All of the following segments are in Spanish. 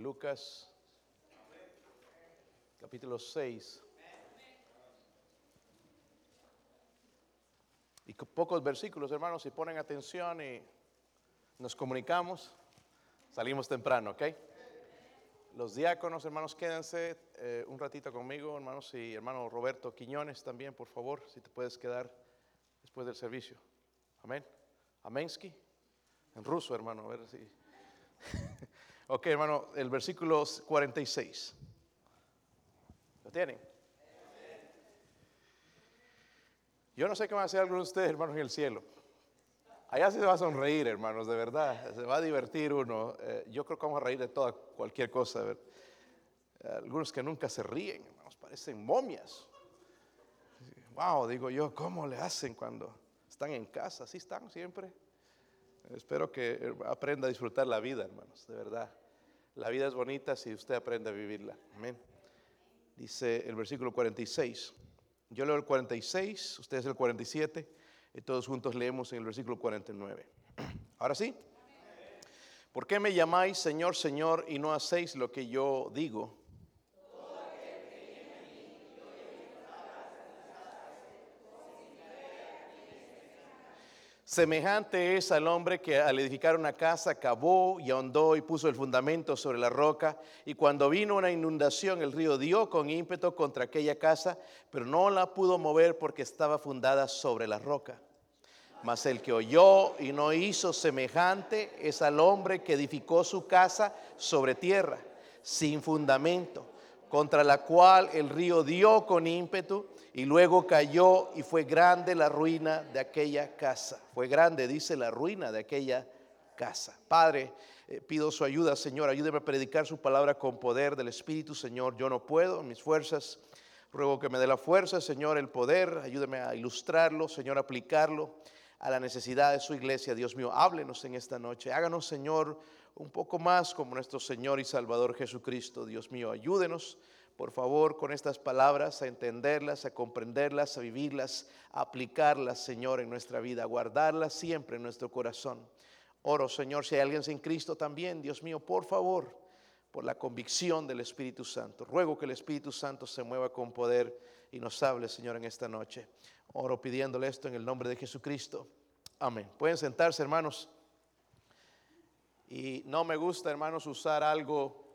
Lucas capítulo 6. Y pocos versículos, hermanos, si ponen atención y nos comunicamos, salimos temprano, ¿ok? Los diáconos, hermanos, quédense eh, un ratito conmigo, hermanos, y hermano Roberto Quiñones también, por favor, si te puedes quedar después del servicio. Amén. Amensky. En ruso, hermano, a ver si. ok, hermano, el versículo 46. ¿Lo tienen? Yo no sé qué va a hacer alguno de ustedes, hermanos, en el cielo. Allá se va a sonreír, hermanos, de verdad. Se va a divertir uno. Eh, yo creo que vamos a reír de toda cualquier cosa. Algunos que nunca se ríen, hermanos, parecen momias. Wow, digo yo, ¿cómo le hacen cuando están en casa? ¿Sí están siempre? Espero que aprenda a disfrutar la vida, hermanos, de verdad. La vida es bonita si usted aprende a vivirla. Amén. Dice el versículo 46. Yo leo el 46, ustedes el 47, y todos juntos leemos en el versículo 49. Ahora sí. ¿Por qué me llamáis Señor, Señor y no hacéis lo que yo digo? Semejante es al hombre que al edificar una casa cavó y ahondó y puso el fundamento sobre la roca. Y cuando vino una inundación, el río dio con ímpetu contra aquella casa, pero no la pudo mover porque estaba fundada sobre la roca. Mas el que oyó y no hizo semejante es al hombre que edificó su casa sobre tierra, sin fundamento, contra la cual el río dio con ímpetu y luego cayó y fue grande la ruina de aquella casa. Fue grande, dice, la ruina de aquella casa. Padre, eh, pido su ayuda, Señor. Ayúdeme a predicar su palabra con poder del Espíritu, Señor. Yo no puedo, mis fuerzas. Ruego que me dé la fuerza, Señor, el poder. Ayúdeme a ilustrarlo, Señor, a aplicarlo a la necesidad de su iglesia. Dios mío, háblenos en esta noche. Háganos, Señor, un poco más como nuestro Señor y Salvador Jesucristo. Dios mío, ayúdenos por favor, con estas palabras, a entenderlas, a comprenderlas, a vivirlas, a aplicarlas, Señor, en nuestra vida, a guardarlas siempre en nuestro corazón. Oro, Señor, si hay alguien sin Cristo también, Dios mío, por favor, por la convicción del Espíritu Santo. Ruego que el Espíritu Santo se mueva con poder y nos hable, Señor, en esta noche. Oro pidiéndole esto en el nombre de Jesucristo. Amén. Pueden sentarse, hermanos. Y no me gusta, hermanos, usar algo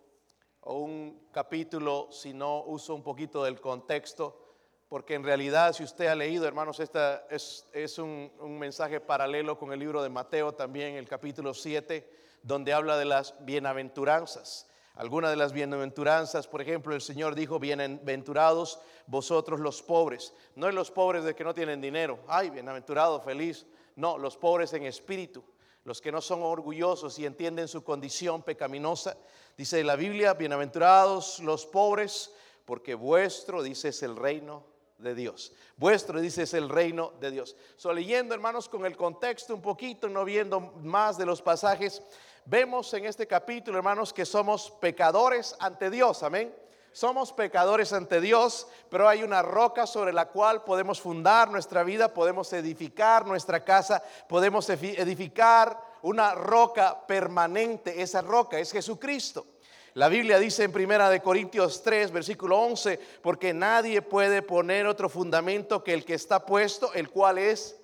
o un capítulo si no uso un poquito del contexto, porque en realidad si usted ha leído, hermanos, esta es, es un, un, mensaje paralelo con el libro de Mateo también, el capítulo 7, donde habla de las bienaventuranzas. Algunas de las bienaventuranzas, por ejemplo, el Señor dijo, bienaventurados vosotros los pobres. No es los pobres de que no tienen dinero, ay, bienaventurado, feliz. No, los pobres en espíritu, los que no son orgullosos y entienden su condición pecaminosa. Dice la Biblia, bienaventurados los pobres, porque vuestro, dice, es el reino de Dios. Vuestro, dice, es el reino de Dios. So, leyendo, hermanos, con el contexto un poquito, no viendo más de los pasajes, vemos en este capítulo, hermanos, que somos pecadores ante Dios. Amén. Somos pecadores ante Dios, pero hay una roca sobre la cual podemos fundar nuestra vida, podemos edificar nuestra casa, podemos edificar una roca permanente. Esa roca es Jesucristo. La Biblia dice en Primera de Corintios 3, versículo 11, porque nadie puede poner otro fundamento que el que está puesto, el cual es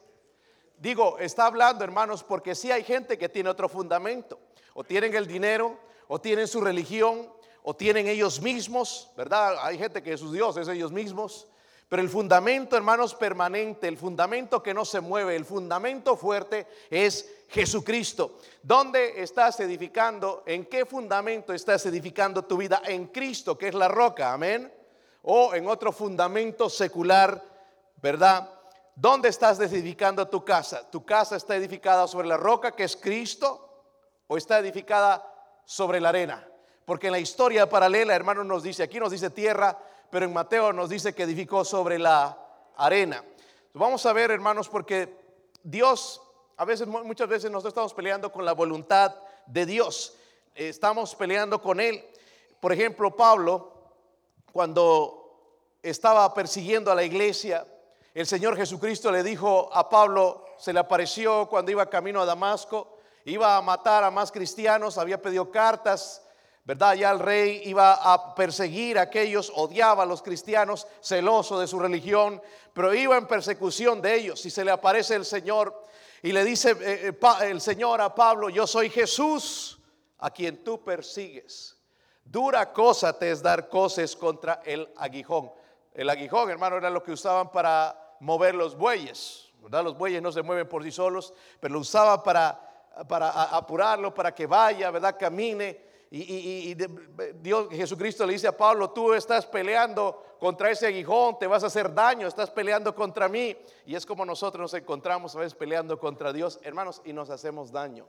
Digo, está hablando, hermanos, porque si hay gente que tiene otro fundamento. O tienen el dinero, o tienen su religión, o tienen ellos mismos, ¿verdad? Hay gente que sus dioses ellos mismos. Pero el fundamento, hermanos, permanente, el fundamento que no se mueve, el fundamento fuerte es Jesucristo. ¿Dónde estás edificando? ¿En qué fundamento estás edificando tu vida? En Cristo, que es la roca, amén. O en otro fundamento secular, ¿verdad? ¿Dónde estás edificando tu casa? ¿Tu casa está edificada sobre la roca, que es Cristo? ¿O está edificada sobre la arena? Porque en la historia paralela, hermano, nos dice, aquí nos dice tierra, pero en Mateo nos dice que edificó sobre la arena. Vamos a ver, hermanos, porque Dios, a veces, muchas veces nosotros estamos peleando con la voluntad de Dios. Estamos peleando con Él. Por ejemplo, Pablo, cuando estaba persiguiendo a la iglesia, el Señor Jesucristo le dijo a Pablo, se le apareció cuando iba camino a Damasco, iba a matar a más cristianos, había pedido cartas ¿verdad? Ya el rey iba a perseguir a aquellos, odiaba a los cristianos, celoso de su religión, pero iba en persecución de ellos. Y se le aparece el Señor y le dice eh, eh, el Señor a Pablo, yo soy Jesús a quien tú persigues. Dura cosa te es dar cosas contra el aguijón. El aguijón, hermano, era lo que usaban para mover los bueyes. ¿verdad? Los bueyes no se mueven por sí solos, pero lo usaban para, para apurarlo, para que vaya, ¿verdad? Camine. Y, Dios, Jesucristo le dice a Pablo, tú estás peleando contra ese aguijón, te vas a hacer daño, estás peleando contra mí. Y es como nosotros nos encontramos a veces peleando contra Dios, hermanos, y nos hacemos daño.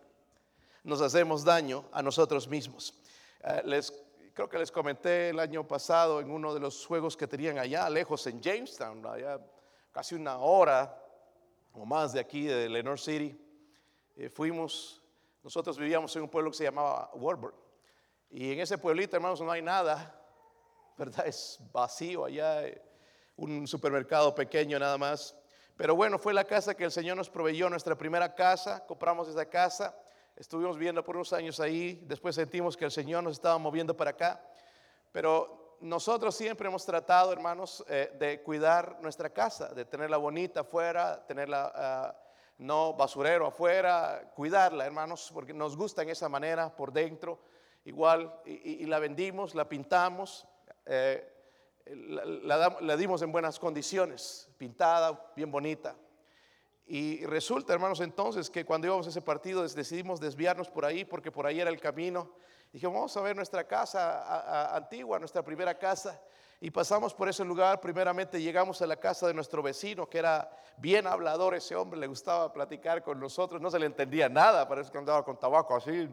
Nos hacemos daño a nosotros mismos. Eh, les, creo que les comenté el año pasado en uno de los juegos que tenían allá, lejos en Jamestown, allá casi una hora o más de aquí, de Lenore City. Eh, fuimos, nosotros vivíamos en un pueblo que se llamaba Warburg. Y en ese pueblito, hermanos, no hay nada, ¿verdad? Es vacío allá, un supermercado pequeño nada más. Pero bueno, fue la casa que el Señor nos proveyó, nuestra primera casa, compramos esa casa, estuvimos viviendo por unos años ahí, después sentimos que el Señor nos estaba moviendo para acá. Pero nosotros siempre hemos tratado, hermanos, eh, de cuidar nuestra casa, de tenerla bonita afuera, tenerla ah, no basurero afuera, cuidarla, hermanos, porque nos gusta en esa manera por dentro igual, y, la vendimos, la pintamos, eh, la, dimos en buenas condiciones, pintada, bien bonita. Y resulta, hermanos, entonces que cuando íbamos a ese partido decidimos desviarnos por ahí, porque por ahí era el camino. Dijimos, vamos a ver nuestra casa antigua, nuestra primera casa. Y pasamos por ese lugar, primeramente llegamos a la casa de nuestro vecino, que era bien hablador ese hombre, le gustaba platicar con nosotros, no se le entendía nada, parece que andaba con tabaco así,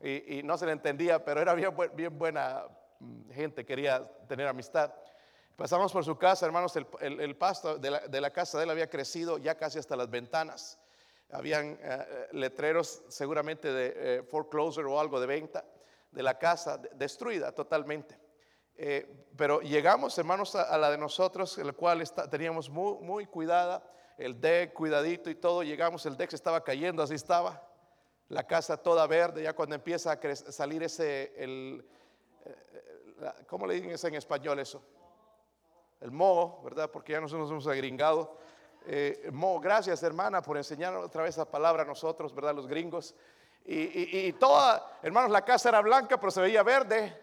y, no se le entendía, pero era bien, buena mm, gente, quería tener amistad. Pasamos por su casa, hermanos, el, pasto de la, casa de él había crecido ya casi hasta las ventanas. Habían eh, eh, letreros seguramente de eh, foreclosure o algo de venta de la casa, destruida totalmente. pero llegamos, hermanos, a, la de nosotros, el cual teníamos muy, muy cuidada, el deck cuidadito y todo. Llegamos, el deck se estaba cayendo, así estaba la casa toda verde, ya cuando empieza a salir ese, el, eh, ¿cómo le dicen en español eso? El moho, ¿verdad? Porque ya nosotros nos hemos agringado. Eh, moho, gracias hermana por enseñar otra vez esa palabra a nosotros, ¿verdad? Los gringos. Y, toda, hermanos, la casa era blanca, pero se veía verde.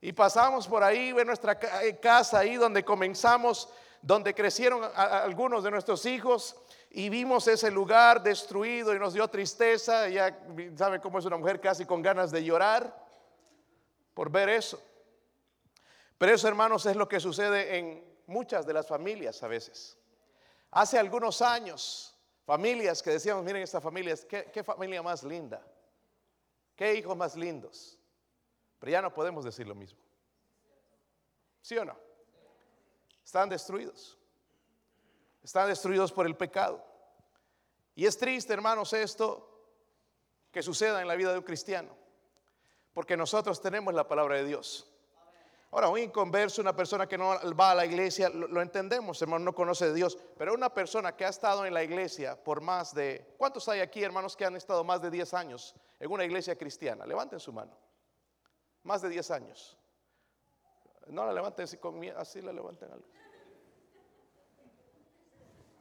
Y pasamos por ahí, ve nuestra eh, casa ahí donde comenzamos, donde crecieron algunos de nuestros hijos y vimos ese lugar destruido y nos dio tristeza. Ya saben cómo es una mujer casi con ganas de llorar por ver eso. Pero eso, hermanos, es lo que sucede en muchas de las familias a veces. Hace algunos años, familias que decíamos, miren esta familia, ¿qué, qué familia más linda, qué hijos más lindos. Pero ya no podemos decir lo mismo. ¿Sí o no? Están destruidos. Están destruidos por el pecado. Y es triste, hermanos, esto que suceda en la vida de un cristiano, porque nosotros tenemos la palabra de Dios. Ahora, un inconverso, una persona que no va a la iglesia, lo, entendemos, hermano, no conoce de Dios, pero una persona que ha estado en la iglesia por más de, ¿cuántos hay aquí, hermanos, que han estado más de 10 años en una iglesia cristiana? Levanten su mano. Más de 10 años. No la levanten así, así la levanten algo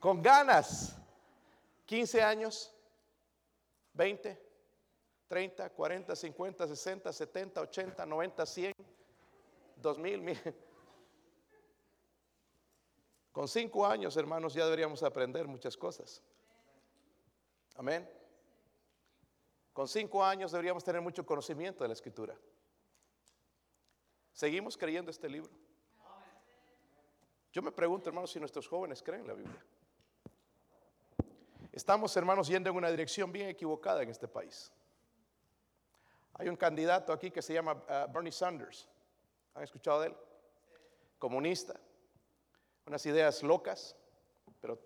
con ganas. 15 años, 20, 30, 40, 50, 60, 70, 80, 90, 100, 2000, mil. Con cinco años, hermanos, ya deberíamos aprender muchas cosas. Amén. Con cinco años deberíamos tener mucho conocimiento de la escritura. Seguimos creyendo este libro. Yo me pregunto, hermanos, si nuestros jóvenes creen la Biblia. Estamos, hermanos, yendo en una dirección bien equivocada en este país. Hay un candidato aquí que se llama uh, Bernie Sanders. ¿Han escuchado de él? Comunista. Unas ideas locas, pero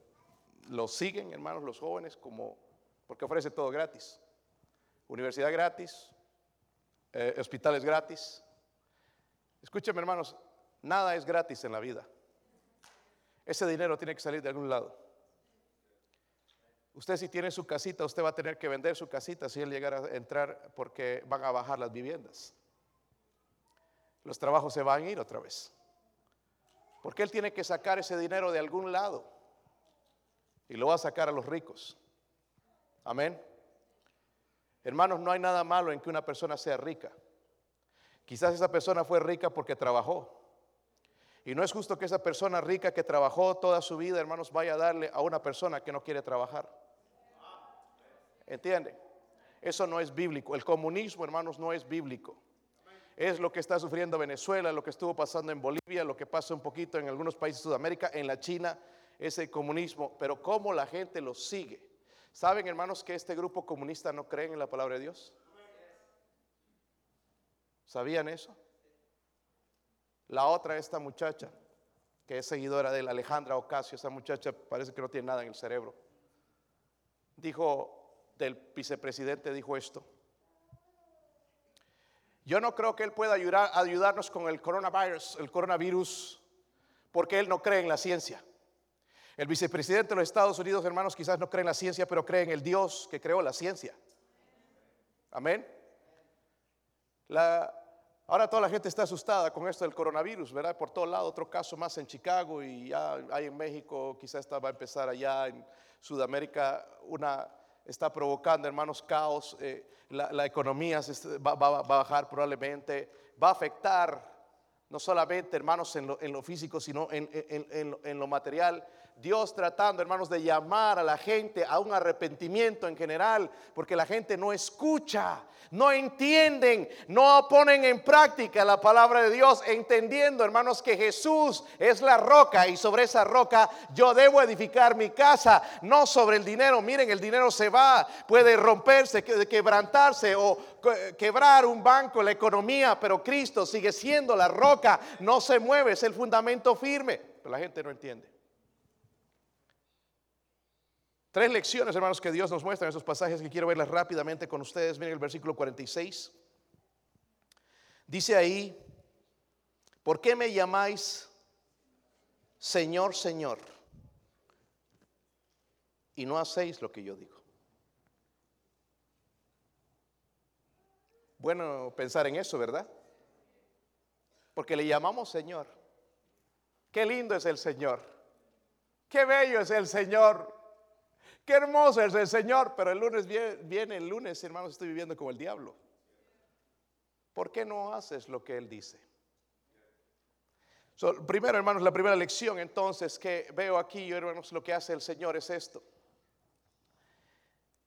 lo siguen, hermanos, los jóvenes, como porque ofrece todo gratis. Universidad gratis, eh, hospitales gratis. Escúcheme, hermanos, nada es gratis en la vida. Ese dinero tiene que salir de algún lado. Usted si tiene su casita, usted va a tener que vender su casita si él llegara a entrar porque van a bajar las viviendas. los trabajos se van a ir otra vez. Porque él tiene que sacar ese dinero de algún lado y lo va a sacar a los ricos. Amén. Hermanos, no hay nada malo en que una persona sea rica. Quizás esa persona fue rica porque trabajó. Y no es justo que esa persona rica que trabajó toda su vida, hermanos, vaya a darle a una persona que no quiere trabajar. ¿Entiende? Eso no es bíblico. El comunismo, hermanos, no es bíblico. Es lo que está sufriendo Venezuela, lo que estuvo pasando en Bolivia, lo que pasa un poquito en algunos países de Sudamérica, en la China, ese comunismo. Pero cómo la gente lo sigue. ¿Saben, hermanos, que este grupo comunista no cree en la palabra de Dios? ¿Sabían eso? La otra, esta muchacha, que es seguidora de Alejandra Ocasio, esa muchacha parece que no tiene nada en el cerebro. Dijo del vicepresidente, dijo esto. Yo no creo que él pueda ayudar, ayudarnos con el coronavirus, el coronavirus, porque él no cree en la ciencia. El vicepresidente de los Estados Unidos, hermanos, quizás no cree en la ciencia, pero cree en el Dios que creó la ciencia. Amén. Ahora toda la gente está asustada con esto del coronavirus, ¿verdad? Por todo lado, otro caso más en Chicago y ya hay en México, quizás va a empezar allá en Sudamérica, una está provocando, hermanos, caos, eh, la, economía va, a bajar probablemente, va a afectar no solamente, hermanos, en lo, físico, sino en lo material. Dios tratando, hermanos, de llamar a la gente a un arrepentimiento en general, porque la gente no escucha, no entienden, no ponen en práctica la palabra de Dios, entendiendo, hermanos, que Jesús es la roca y sobre esa roca yo debo edificar mi casa, no sobre el dinero. Miren, el dinero se va, puede romperse, quebrantarse o quebrar un banco, la economía, pero Cristo sigue siendo la roca, no se mueve, es el fundamento firme, pero la gente no entiende. Tres lecciones, hermanos, que Dios nos muestra en esos pasajes que quiero verlas rápidamente con ustedes. Miren el versículo 46. Dice ahí, ¿por qué me llamáis Señor, Señor? Y no hacéis lo que yo digo. Bueno pensar en eso, ¿verdad? Porque le llamamos Señor. Qué lindo es el Señor. Qué bello es el Señor. Qué hermoso es el Señor, pero el lunes viene, el lunes, hermanos, estoy viviendo como el diablo. ¿Por qué no haces lo que Él dice? primero, hermanos, la primera lección entonces que veo aquí, hermanos, lo que hace el Señor es esto.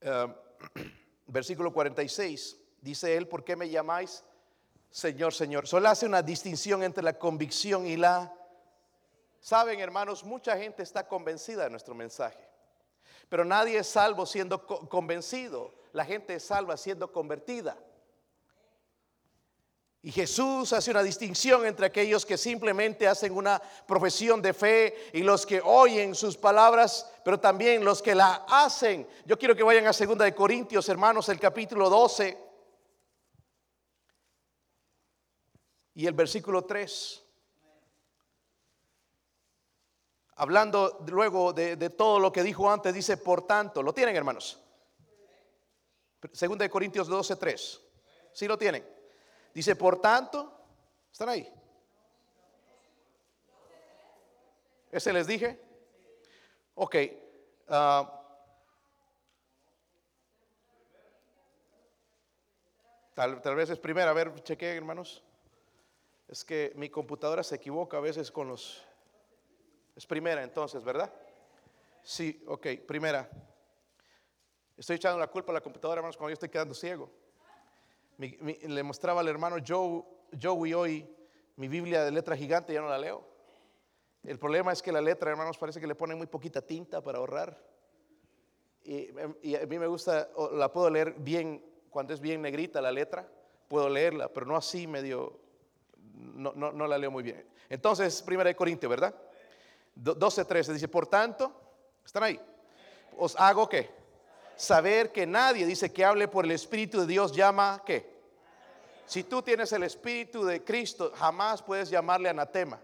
Eh, versículo 46, dice Él, ¿por qué me llamáis Señor, Señor? Solo hace una distinción entre la convicción y la... Saben, hermanos, mucha gente está convencida de nuestro mensaje. Pero nadie es salvo siendo convencido. La gente es salva siendo convertida. Y Jesús hace una distinción entre aquellos que simplemente hacen una profesión de fe y los que oyen sus palabras, pero también los que la hacen. Yo quiero que vayan a 2 de Corintios, hermanos, el capítulo 12 y el versículo 3. Hablando luego de, todo lo que dijo antes, dice, por tanto, ¿lo tienen hermanos? Segunda de Corintios 12, 3. ¿Sí lo tienen? Dice, por tanto, ¿están ahí? ¿Ese les dije? Ok. Ah, tal, tal, vez es primera. A ver, chequeen, hermanos. Es que mi computadora se equivoca a veces con los es primera entonces, ¿verdad? Sí, ok, primera. Estoy echando la culpa a la computadora, hermanos, cuando yo estoy quedando ciego. le mostraba al hermano Joe, Joey hoy mi Biblia de letra gigante, ya no la leo. El problema es que la letra, hermanos, parece que le ponen muy poquita tinta para ahorrar. Y, a mí me gusta, la puedo leer bien, cuando es bien negrita la letra, puedo leerla, pero no así medio, no, no, no la leo muy bien. Entonces, primera de Corintios, ¿verdad? 12, 13 dice, por tanto, ¿están ahí? Os hago que saber que nadie dice que hable por el Espíritu de Dios llama que. Si tú tienes el Espíritu de Cristo, jamás puedes llamarle anatema.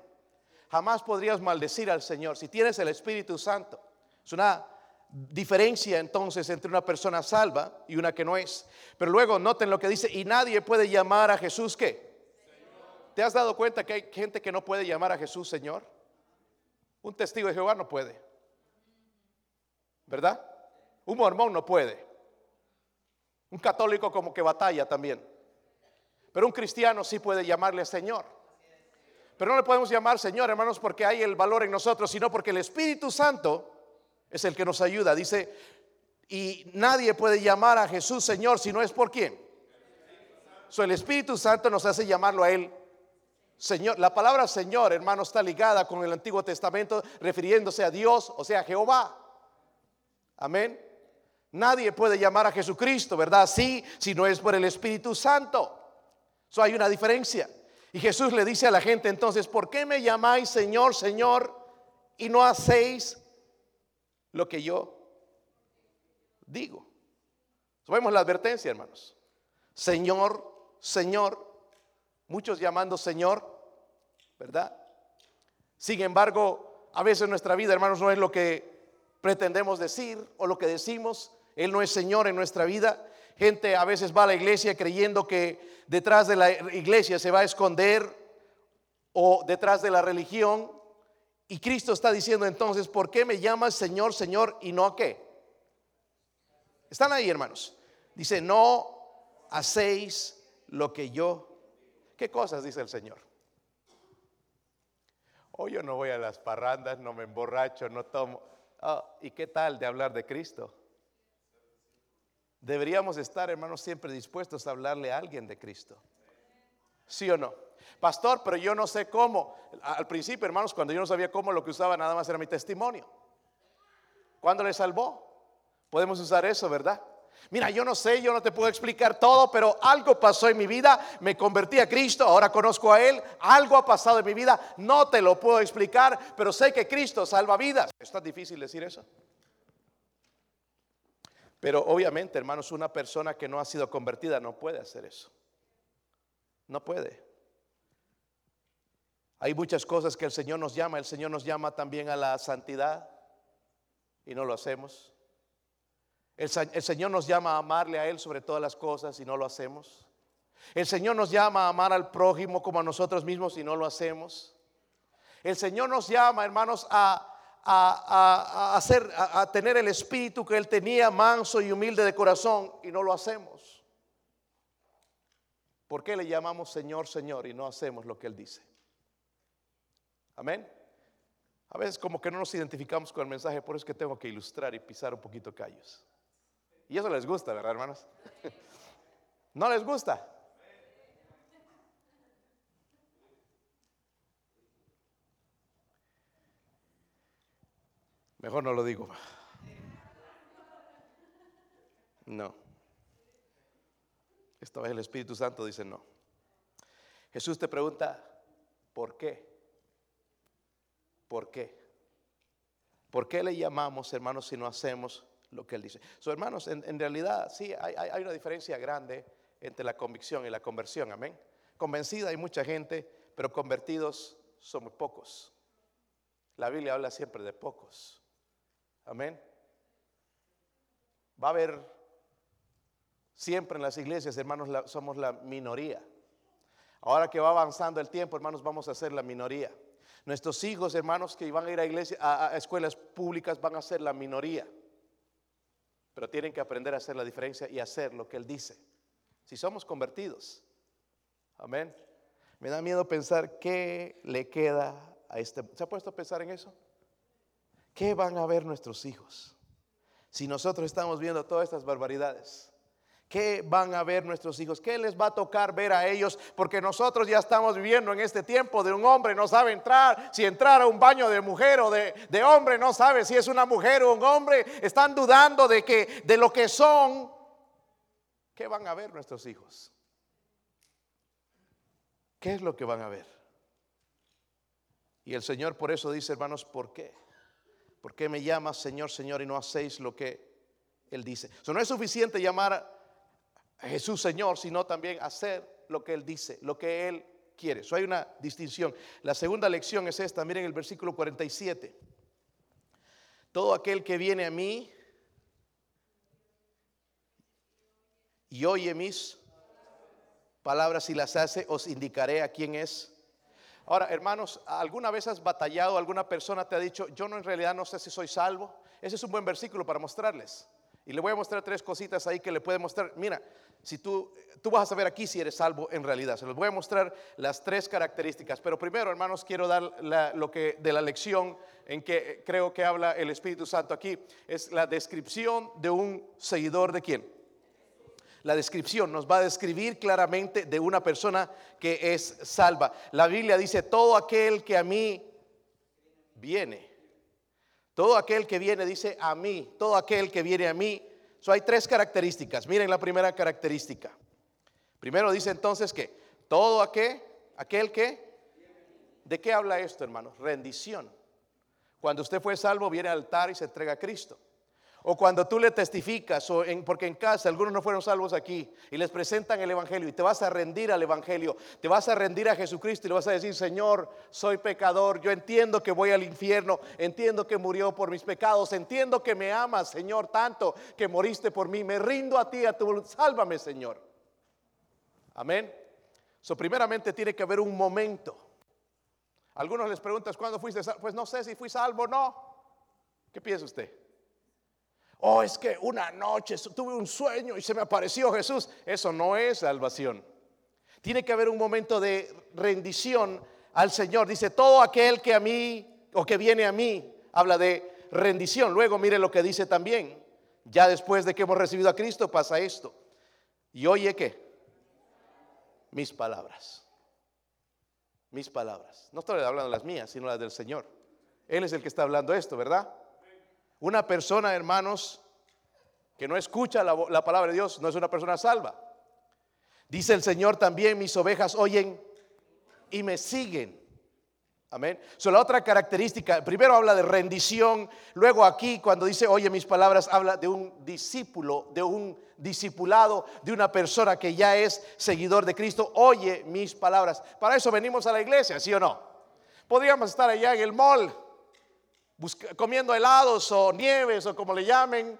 Jamás podrías maldecir al Señor. Si tienes el Espíritu Santo, es una diferencia entonces entre una persona salva y una que no es. Pero luego noten lo que dice, y nadie puede llamar a Jesús que ¿te has dado cuenta que hay gente que no puede llamar a Jesús Señor? Un testigo de Jehová no puede. ¿Verdad? Un mormón no puede. Un católico como que batalla también. Pero un cristiano sí puede llamarle Señor. Pero no le podemos llamar Señor, hermanos, porque hay el valor en nosotros, sino porque el Espíritu Santo es el que nos ayuda. Dice, y nadie puede llamar a Jesús Señor si no es por quién. So, el Espíritu Santo nos hace llamarlo a Él Señor. La palabra Señor, hermano, está ligada con el Antiguo Testamento, refiriéndose a Dios, o sea, a Jehová. Amén. Nadie puede llamar a Jesucristo, ¿verdad? Sí, si no es por el Espíritu Santo. So, hay una diferencia. Y Jesús le dice a la gente entonces, ¿por qué me llamáis Señor, Señor y no hacéis lo que yo digo? vemos la advertencia, hermanos. Señor, Señor, muchos llamando Señor, ¿verdad? Sin embargo, a veces nuestra vida, hermanos, no es lo que pretendemos decir o lo que decimos. Él no es Señor en nuestra vida. Gente a veces va a la iglesia creyendo que detrás de la iglesia se va a esconder o detrás de la religión. Y Cristo está diciendo entonces, ¿por qué me llamas Señor, Señor y no a qué? Están ahí, hermanos. Dice, no hacéis lo que yo. ¿Qué cosas dice el Señor? Hoy yo no voy a las parrandas, no me emborracho, no tomo. Ah, ¿Y qué tal de hablar de Cristo? Deberíamos estar, hermanos, siempre dispuestos a hablarle a alguien de Cristo. ¿Sí o no? Pastor, pero yo no sé cómo. Al principio, hermanos, cuando yo no sabía cómo, lo que usaba nada más era mi testimonio. ¿Cuándo le salvó? Podemos usar eso, ¿verdad? Mira, yo no sé, yo no te puedo explicar todo, pero algo pasó en mi vida, me convertí a Cristo, ahora conozco a Él, algo ha pasado en mi vida, no te lo puedo explicar, pero sé que Cristo salva vidas. ¿Es tan difícil decir eso? Pero obviamente, hermanos, una persona que no ha sido convertida no puede hacer eso. No puede. Hay muchas cosas que el Señor nos llama. El Señor nos llama también a la santidad y no lo hacemos. El, Señor nos llama a amarle a Él sobre todas las cosas y no lo hacemos. El Señor nos llama a amar al prójimo como a nosotros mismos y no lo hacemos. El Señor nos llama, hermanos, a, a, hacer, a, tener el espíritu que Él tenía, manso y humilde de corazón, y no lo hacemos. ¿Por qué le llamamos Señor, Señor y no hacemos lo que Él dice? Amén. A veces como que no nos identificamos con el mensaje, por eso es que tengo que ilustrar y pisar un poquito callos. Y eso les gusta, ¿verdad, hermanos? ¿No les gusta? Mejor no lo digo. No. Esta vez el Espíritu Santo dice no. Jesús te pregunta, ¿por qué? ¿Por qué? ¿Por qué le llamamos, hermanos, si no hacemos lo que él dice. So, hermanos, en, realidad sí hay, una diferencia grande entre la convicción y la conversión, amén. Convencida hay mucha gente, pero convertidos somos pocos. La Biblia habla siempre de pocos, amén. Va a haber siempre en las iglesias, hermanos, somos la minoría. Ahora que va avanzando el tiempo, hermanos, vamos a ser la minoría. Nuestros hijos, hermanos, que van a ir a, iglesia, a escuelas públicas, van a ser la minoría pero tienen que aprender a hacer la diferencia y hacer lo que Él dice. Si somos convertidos, amén. Me da miedo pensar qué le queda a este. ¿Se ha puesto a pensar en eso? ¿Qué van a ver nuestros hijos si nosotros estamos viendo todas estas barbaridades? ¿Qué van a ver nuestros hijos? ¿Qué les va a tocar ver a ellos? Porque nosotros ya estamos viviendo en este tiempo de un hombre no sabe entrar, si entrar a un baño de mujer o de, hombre no sabe si es una mujer o un hombre. Están dudando de que de lo que son. ¿Qué van a ver nuestros hijos? ¿Qué es lo que van a ver? Y el Señor por eso dice, hermanos, ¿por qué? ¿Por qué me llamas Señor, Señor y no hacéis lo que Él dice? Eso no es suficiente llamar Jesús Señor, sino también hacer lo que Él dice, lo que Él quiere. Eso hay una distinción. La segunda lección es esta, miren el versículo 47. Todo aquel que viene a mí y oye mis palabras si las hace, os indicaré a quién es. Ahora, hermanos, ¿alguna vez has batallado, alguna persona te ha dicho, yo no en realidad no sé si soy salvo? Ese es un buen versículo para mostrarles. Y le voy a mostrar tres cositas ahí que le puede mostrar. Mira, si tú, tú vas a saber aquí si eres salvo en realidad. Se los voy a mostrar las tres características. Pero primero, hermanos, quiero dar lo que de la lección en que creo que habla el Espíritu Santo aquí. Es la descripción de un seguidor de quién. La descripción nos va a describir claramente de una persona que es salva. La Biblia dice, todo aquel que a mí viene todo aquel que viene dice a mí, todo aquel que viene a mí. So, hay tres características. Miren la primera característica. Primero dice entonces que todo aquel, aquel que, ¿de qué habla esto, hermanos? Rendición. Cuando usted fue salvo, viene al altar y se entrega a Cristo. O cuando tú le testificas, o porque en casa algunos no fueron salvos aquí, y les presentan el Evangelio, y te vas a rendir al Evangelio, te vas a rendir a Jesucristo y le vas a decir, Señor, soy pecador, yo entiendo que voy al infierno, entiendo que murió por mis pecados, entiendo que me amas, Señor, tanto que moriste por mí, me rindo a ti, a tu sálvame, Señor. Amén. So, primeramente tiene que haber un momento. Algunos les preguntas, ¿cuándo fuiste salvo? Pues no sé si fui salvo o no. ¿Qué piensa usted? Oh, es que una noche tuve un sueño y se me apareció Jesús. Eso no es salvación. Tiene que haber un momento de rendición al Señor. Dice, todo aquel que a mí o que viene a mí, habla de rendición. Luego mire lo que dice también. Ya después de que hemos recibido a Cristo pasa esto. Y oye qué? Mis palabras. Mis palabras. No estoy hablando las mías, sino las del Señor. Él es el que está hablando esto, ¿verdad? Una persona, hermanos, que no escucha la, palabra de Dios, no es una persona salva. Dice el Señor también, mis ovejas oyen y me siguen. Amén. So, la otra característica, primero habla de rendición, luego aquí cuando dice oye mis palabras, habla de un discípulo, de un discipulado, de una persona que ya es seguidor de Cristo, oye mis palabras. Para eso venimos a la iglesia, ¿sí o no? Podríamos estar allá en el mall comiendo helados o nieves o como le llamen,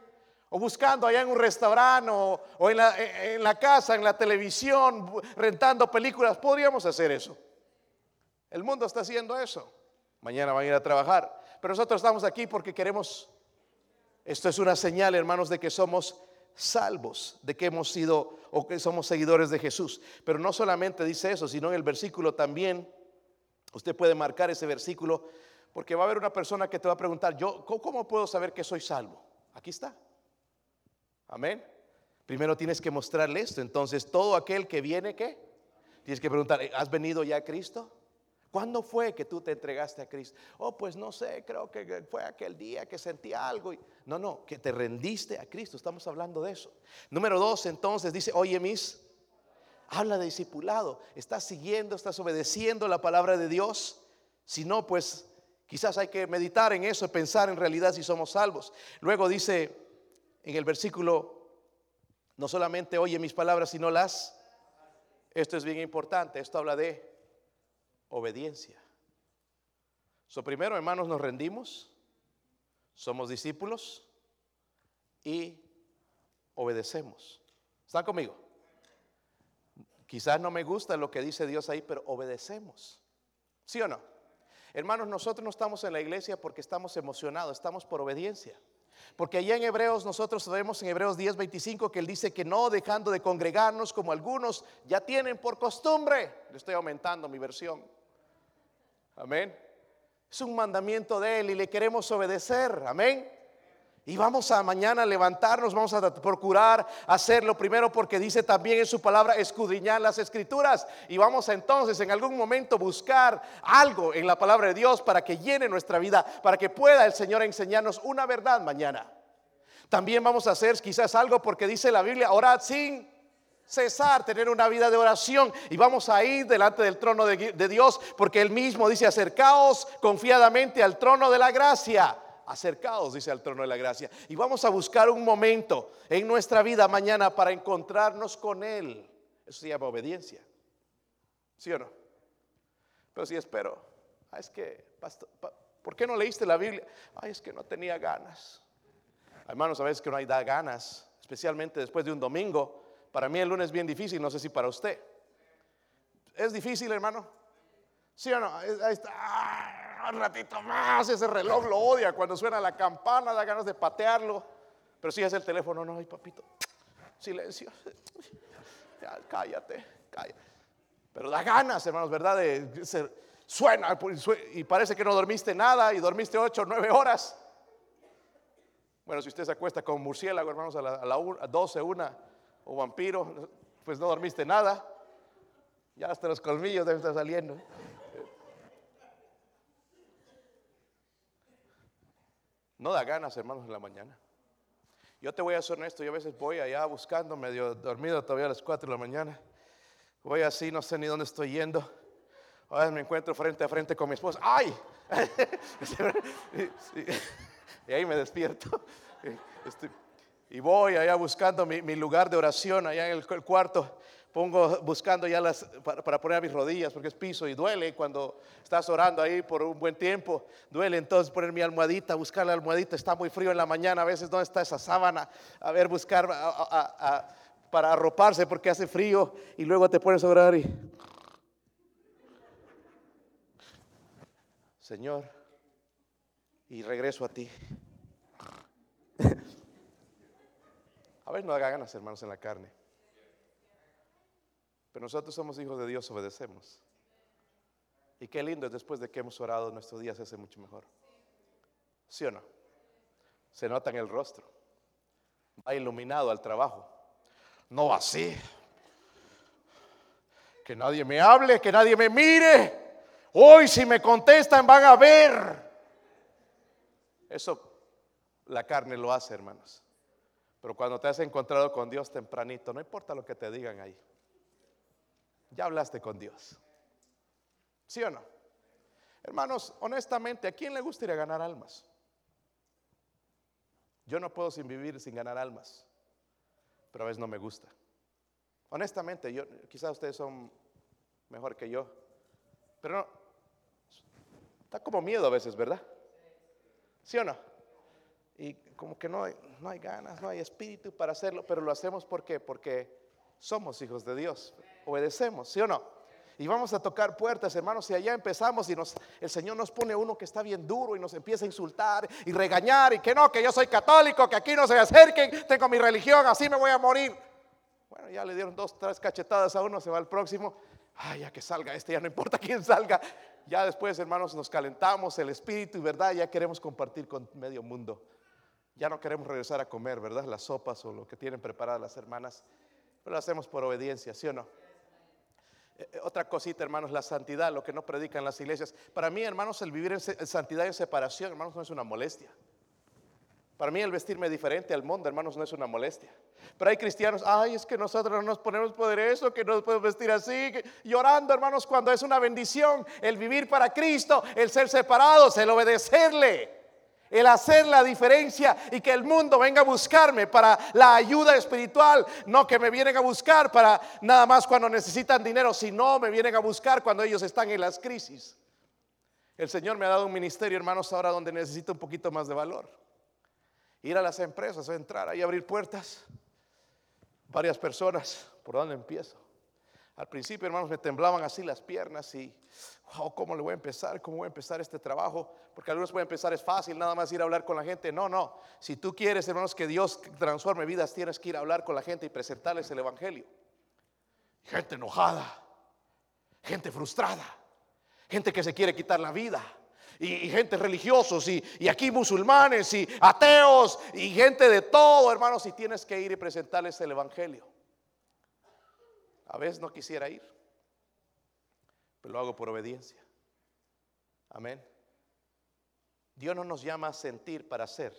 o buscando allá en un restaurante o, en, la, en la casa, en la televisión, rentando películas, podríamos hacer eso. El mundo está haciendo eso. Mañana van a ir a trabajar. Pero nosotros estamos aquí porque queremos, esto es una señal, hermanos, de que somos salvos, de que hemos sido o que somos seguidores de Jesús. Pero no solamente dice eso, sino en el versículo también, usted puede marcar ese versículo porque va a haber una persona que te va a preguntar, yo, ¿cómo puedo saber que soy salvo? Aquí está. Amén. Primero tienes que mostrarle esto. Entonces, todo aquel que viene, ¿qué? Tienes que preguntar, ¿has venido ya a Cristo? ¿Cuándo fue que tú te entregaste a Cristo? Oh, pues no sé, creo que fue aquel día que sentí algo. No, no, que te rendiste a Cristo. Estamos hablando de eso. Número dos, entonces dice, oye, mis, habla de discipulado. ¿Estás siguiendo, estás obedeciendo la palabra de Dios? Si no, pues Quizás hay que meditar en eso, pensar en realidad si somos salvos. Luego dice en el versículo, no solamente oye mis palabras, sino las. Esto es bien importante, esto habla de obediencia. Primero, hermanos, nos rendimos, somos discípulos y obedecemos. ¿Están conmigo? Quizás no me gusta lo que dice Dios ahí, pero obedecemos. ¿Sí o no? Hermanos, nosotros no estamos en la iglesia porque estamos emocionados, estamos por obediencia. Porque allá en Hebreos, nosotros vemos en Hebreos 10, 25 que él dice que no dejando de congregarnos como algunos ya tienen por costumbre. Le estoy aumentando mi versión. Amén. Es un mandamiento de él y le queremos obedecer. Amén. Y vamos a mañana levantarnos, vamos a procurar hacerlo primero porque dice también en su palabra escudriñar las escrituras. Y vamos a entonces en algún momento buscar algo en la palabra de Dios para que llene nuestra vida, para que pueda el Señor enseñarnos una verdad mañana. También vamos a hacer quizás algo porque dice la Biblia, orad sin cesar, tener una vida de oración y vamos a ir delante del trono de, de Dios porque Él mismo dice, acercaos confiadamente al trono de la gracia acercados, dice al trono de la gracia. Y vamos a buscar un momento en nuestra vida mañana para encontrarnos con Él. Eso se llama obediencia. ¿Sí o no? Pero si espero, ah, es que, ¿por qué no leíste la Biblia? Ay, es que no tenía ganas. Hermanos, a veces que no hay da ganas, especialmente después de un domingo. Para mí el lunes es bien difícil, no sé si para usted. ¿Es difícil, hermano? ¿Sí o no? Ahí está. Un ratito más. Ese reloj lo odia. Cuando suena la campana, da ganas de patearlo. Pero si es el teléfono, no, ay, papito. Silencio. cállate, cállate. Pero da ganas, hermanos, ¿verdad? De ser, suena y parece que no dormiste nada y dormiste ocho o nueve horas. Bueno, si usted se acuesta con murciélago, hermanos, a, la, a, 12, una, o vampiro, pues no dormiste nada. Ya hasta los colmillos deben estar saliendo. No da ganas, hermanos, en la mañana. Yo te voy a ser honesto, yo a veces voy allá buscando, medio dormido todavía a las 4 de la mañana. Voy así, no sé ni dónde estoy yendo. A me encuentro frente a frente con mi esposa. ¡Ay! y ahí me despierto. y voy allá buscando mi, lugar de oración, allá en el, cuarto. Pongo buscando ya las para, poner a mis rodillas porque es piso y duele cuando estás orando ahí por un buen tiempo. Duele entonces poner mi almohadita, buscar la almohadita. Está muy frío en la mañana. A veces, ¿dónde está esa sábana? A ver, buscar para arroparse porque hace frío. Y luego te pones a orar y. Señor, y regreso a ti. A ver, no haga ganas, hermanos, en la carne. Pero nosotros somos hijos de Dios, obedecemos. Y qué lindo es después de que hemos orado, nuestro día se hace mucho mejor. ¿Sí o no? Se nota en el rostro. Va iluminado al trabajo. No así. Que nadie me hable, que nadie me mire. Hoy si me contestan van a ver. Eso la carne lo hace, hermanos. Pero cuando te has encontrado con Dios tempranito, no importa lo que te digan ahí. Ya hablaste con Dios. ¿Sí o no? Hermanos, honestamente, ¿a quién le gustaría ganar almas? Yo no puedo sin vivir sin ganar almas, pero a veces no me gusta. Honestamente, yo, quizás ustedes son mejor que yo, pero no, está como miedo a veces, ¿verdad? ¿Sí o no? Y como que no hay, no hay ganas, no hay espíritu para hacerlo, pero lo hacemos ¿por? Porque somos hijos de Dios, obedecemos, ¿sí o no? Y vamos a tocar puertas, hermanos, y allá empezamos y el Señor nos pone uno que está bien duro y nos empieza a insultar y regañar y que no, que yo soy católico, que aquí no se acerquen, tengo mi religión, así me voy a morir. Bueno, ya le dieron dos, tres cachetadas a uno, se va al próximo. Ay, ya que salga este, ya no importa quién salga. Ya después, hermanos, nos calentamos el espíritu y verdad, ya queremos compartir con medio mundo. Ya no queremos regresar a comer, ¿verdad? Las sopas o lo que tienen preparadas las hermanas. Pero lo hacemos por obediencia, ¿sí o no? Eh, otra cosita, hermanos, la santidad, lo que no predican las iglesias. Para mí, hermanos, el vivir en santidad y en separación, hermanos, no es una molestia. Para mí el vestirme diferente al mundo, hermanos, no es una molestia. Pero hay cristianos, ay, es que nosotros no nos ponemos poder eso, que no nos podemos vestir así, llorando, hermanos, cuando es una bendición el vivir para Cristo, el ser separados, el obedecerle el hacer la diferencia y que el mundo venga a buscarme para la ayuda espiritual, no que me vienen a buscar para nada más cuando necesitan dinero, sino me vienen a buscar cuando ellos están en las crisis. El Señor me ha dado un ministerio, hermanos, ahora donde necesito un poquito más de valor. Ir a las empresas, entrar ahí, abrir puertas. Varias personas, ¿por dónde empiezo? Al principio, hermanos, me temblaban así las piernas y, wow, ¿cómo le voy a empezar? ¿Cómo voy a empezar este trabajo? Porque algunos pueden empezar, es fácil, nada más ir a hablar con la gente. No, no. Si tú quieres, hermanos, que Dios transforme vidas, tienes que ir a hablar con la gente y presentarles el Evangelio. Gente enojada, gente frustrada, gente que se quiere quitar la vida. Y, gente religiosos y, y aquí musulmanes y ateos y gente de todo, hermanos, y tienes que ir y presentarles el Evangelio. A veces no quisiera ir, pero lo hago por obediencia. Amén. Dios no nos llama a sentir para hacer.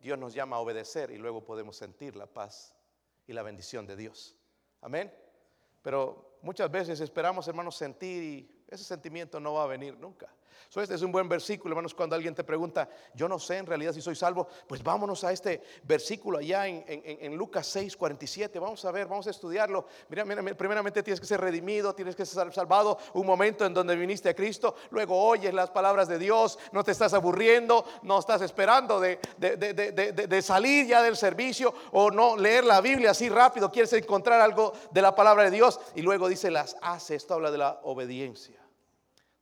Dios nos llama a obedecer y luego podemos sentir la paz y la bendición de Dios. Amén. Pero muchas veces esperamos, hermanos, sentir y ese sentimiento no va a venir nunca. So, este es un buen versículo, hermanos, cuando alguien te pregunta, yo no sé en realidad si soy salvo, pues vámonos a este versículo allá en, en, Lucas 6, 47, vamos a ver, vamos a estudiarlo. Mira, mira, primeramente tienes que ser redimido, tienes que ser salvado, un momento en donde viniste a Cristo, luego oyes las palabras de Dios, no te estás aburriendo, no estás esperando de, de, de, de salir ya del servicio o no leer la Biblia así rápido, quieres encontrar algo de la palabra de Dios y luego dice las hace, esto habla de la obediencia.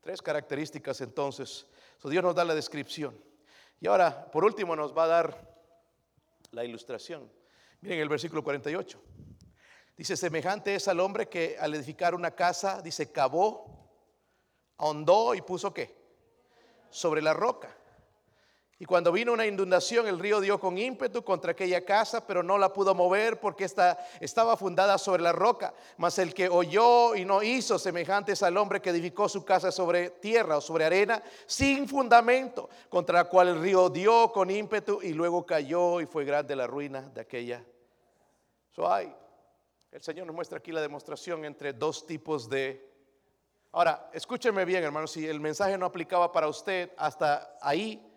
Tres características entonces. Dios nos da la descripción. Y ahora, por último, nos va a dar la ilustración. Miren el versículo 48. Dice, semejante es al hombre que al edificar una casa, dice, cavó, ahondó y puso qué? Sobre la roca. Y cuando vino una inundación, el río dio con ímpetu contra aquella casa, pero no la pudo mover porque esta, estaba fundada sobre la roca. Mas el que oyó y no hizo semejantes al hombre que edificó su casa sobre tierra o sobre arena, sin fundamento, contra la cual el río dio con ímpetu y luego cayó y fue grande la ruina de aquella. So hay, el Señor nos muestra aquí la demostración entre dos tipos de... Ahora, escúcheme bien, hermano, si el mensaje no aplicaba para usted hasta ahí,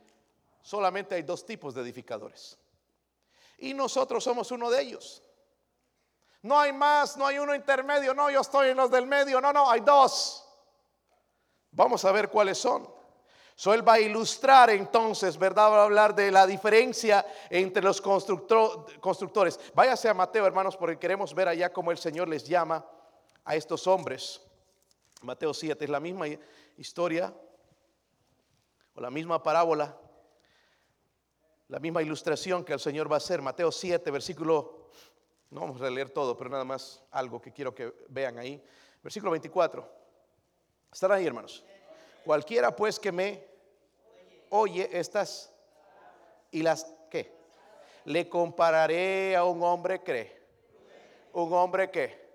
solamente hay dos tipos de edificadores. Y nosotros somos uno de ellos. No hay más, no hay uno intermedio, no, yo estoy en los del medio, no, no, hay dos. Vamos a ver cuáles son. So, él va a ilustrar entonces, ¿verdad? Va a hablar de la diferencia entre los constructores. Váyase a Mateo, hermanos, porque queremos ver allá cómo el Señor les llama a estos hombres. Mateo 7 es la misma historia o la misma parábola la misma ilustración que el Señor va a hacer. Mateo 7, versículo, no vamos a leer todo, pero nada más algo que quiero que vean ahí. Versículo 24. ¿Están ahí, hermanos? Cualquiera pues que me oye estas y las que le compararé a un hombre que un hombre que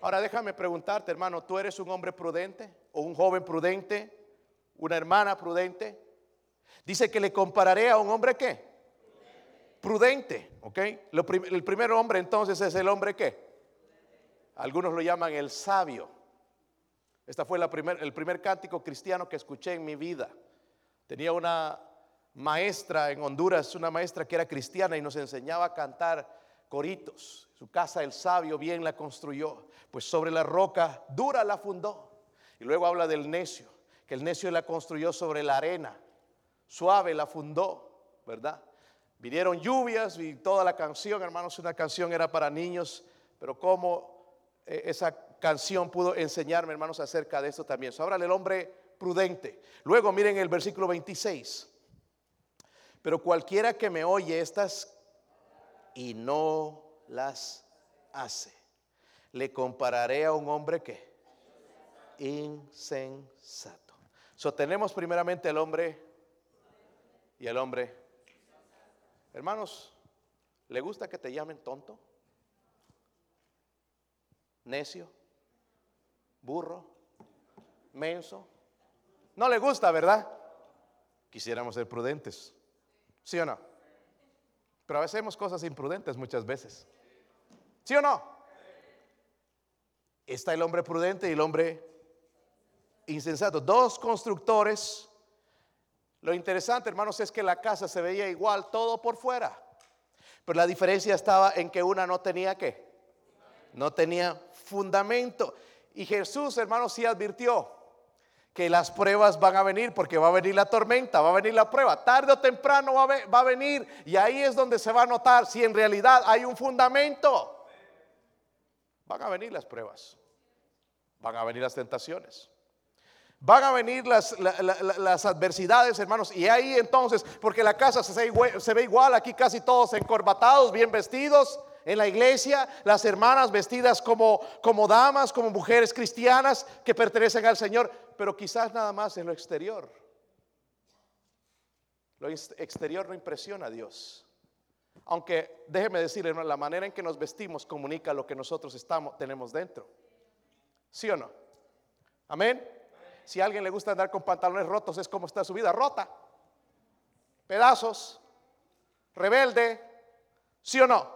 ahora déjame preguntarte hermano tú eres un hombre prudente o un joven prudente una hermana prudente dice que le compararé a un hombre que prudente, ¿ok? el primer hombre entonces es el hombre que algunos lo llaman el sabio. Esta fue la primer, el primer cántico cristiano que escuché en mi vida. Tenía una maestra en Honduras, una maestra que era cristiana y nos enseñaba a cantar coritos. Su casa el sabio bien la construyó, pues sobre la roca dura la fundó. Y luego habla del necio, que el necio la construyó sobre la arena, suave la fundó, ¿verdad? Vinieron lluvias y toda la canción, hermanos, una canción era para niños, pero cómo eh, esa canción pudo enseñarme, hermanos, acerca de eso también. So, ahora el hombre prudente. Luego miren el versículo 26. Pero cualquiera que me oye estas y no las hace, le compararé a un hombre que insensato. So tenemos primeramente el hombre y el hombre Hermanos, ¿le gusta que te llamen tonto? Necio, burro, menso. No le gusta, ¿verdad? Quisiéramos ser prudentes. ¿Sí o no? Pero a veces hacemos cosas imprudentes muchas veces. ¿Sí o no? Está el hombre prudente y el hombre insensato. Dos constructores lo interesante, hermanos, es que la casa se veía igual todo por fuera. Pero la diferencia estaba en que una no tenía qué? No tenía fundamento. Y Jesús, hermanos, sí advirtió que las pruebas van a venir porque va a venir la tormenta, va a venir la prueba. Tarde o temprano va a, va a venir y ahí es donde se va a notar si en realidad hay un fundamento. Van a venir las pruebas, van a venir las tentaciones. Van a venir las, adversidades, hermanos. Y ahí entonces, porque la casa se, ve igual, aquí casi todos encorbatados, bien vestidos. En la iglesia, las hermanas vestidas como, como damas, como mujeres cristianas que pertenecen al Señor, pero quizás nada más en lo exterior. Lo exterior no impresiona a Dios. Aunque déjeme decirle, la manera en que nos vestimos comunica lo que nosotros estamos, tenemos dentro. ¿Sí o no? Amén. Si a alguien le gusta andar con pantalones rotos, es como está su vida rota. Pedazos, rebelde, ¿sí o no?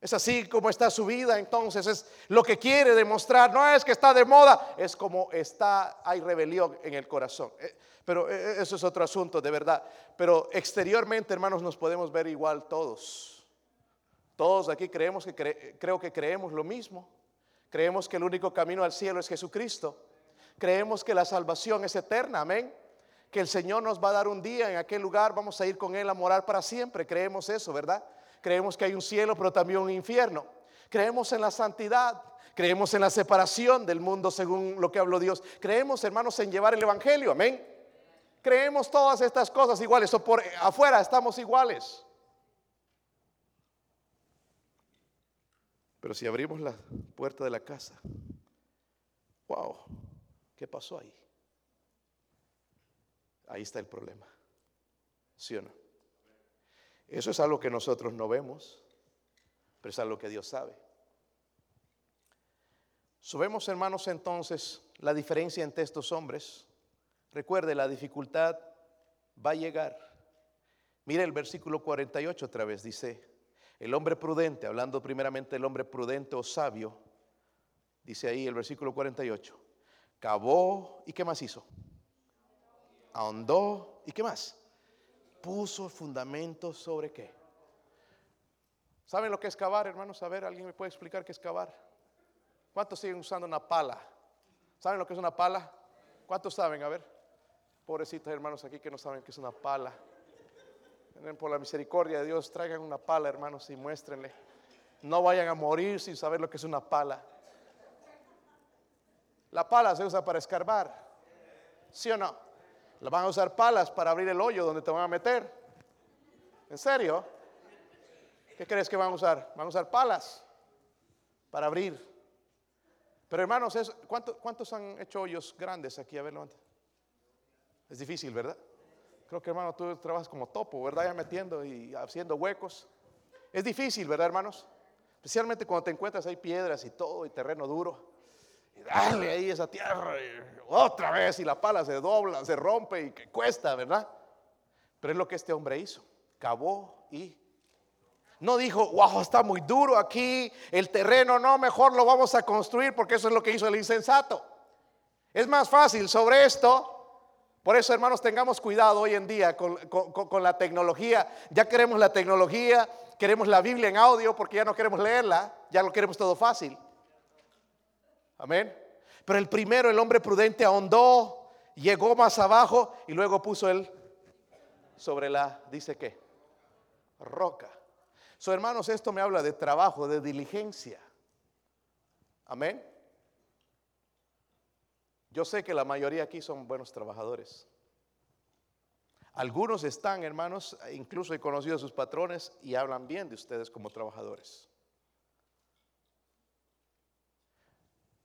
Es así como está su vida, entonces es lo que quiere demostrar. No es que está de moda, es como está, hay rebelión en el corazón. Eh, pero eh, eh, eso es otro asunto, de verdad. Pero exteriormente, hermanos, nos podemos ver igual todos. Todos aquí creemos que creo que creemos lo mismo. Creemos que el único camino al cielo es Jesucristo. Creemos que la salvación es eterna, amén. Que el Señor nos va a dar un día en aquel lugar, vamos a ir con Él a morar para siempre. Creemos eso, ¿verdad? Creemos que hay un cielo, pero también un infierno. Creemos en la santidad. Creemos en la separación del mundo según lo que habló Dios. Creemos, hermanos, en llevar el Evangelio. Amén. Creemos todas estas cosas iguales. O por afuera estamos iguales. Pero si abrimos la puerta de la casa, wow, ¿qué pasó ahí? Ahí está el problema. ¿Sí o no? Eso es algo que nosotros no vemos, pero es algo que Dios sabe. Subemos, hermanos, entonces la diferencia entre estos hombres. Recuerde, la dificultad va a llegar. Mire el versículo 48 otra vez, dice, el hombre prudente, hablando primeramente del hombre prudente o sabio, dice ahí el versículo 48, cavó y qué más hizo? Ahondó y qué más? puso fundamentos sobre qué. ¿Saben lo que es cavar, hermanos? A ver, ¿alguien me puede explicar qué es cavar? ¿Cuántos siguen usando una pala? ¿Saben lo que es una pala? ¿Cuántos saben? A ver, pobrecitos hermanos aquí que no saben qué es una pala. Por la misericordia de Dios, traigan una pala, hermanos, y muéstrenle. No vayan a morir sin saber lo que es una pala. La pala se usa para escarbar, ¿sí o no? La van a usar palas para abrir el hoyo donde te van a meter. ¿En serio? ¿Qué crees que van a usar? Van a usar palas para abrir. Pero hermanos, ¿cuántos, han hecho hoyos grandes aquí? A ver, levanta. Es difícil, ¿verdad? Creo que hermano, tú trabajas como topo, ¿verdad? Ya metiendo y haciendo huecos. Es difícil, ¿verdad, hermanos? Especialmente cuando te encuentras ahí piedras y todo y terreno duro dale ahí esa tierra otra vez y la pala se dobla, se rompe y que cuesta, ¿verdad? Pero es lo que este hombre hizo, cavó y no dijo, wow, está muy duro aquí, el terreno, no, mejor lo vamos a construir porque eso es lo que hizo el insensato. Es más fácil sobre esto. Por eso, hermanos, tengamos cuidado hoy en día con, con la tecnología. Ya queremos la tecnología, queremos la Biblia en audio porque ya no queremos leerla, ya lo queremos todo fácil. Amén. Pero el primero, el hombre prudente, ahondó, llegó más abajo y luego puso él sobre la, dice qué, roca. So, hermanos, esto me habla de trabajo, de diligencia. Amén. Yo sé que la mayoría aquí son buenos trabajadores. Algunos están, hermanos, incluso he conocido a sus patrones y hablan bien de ustedes como trabajadores.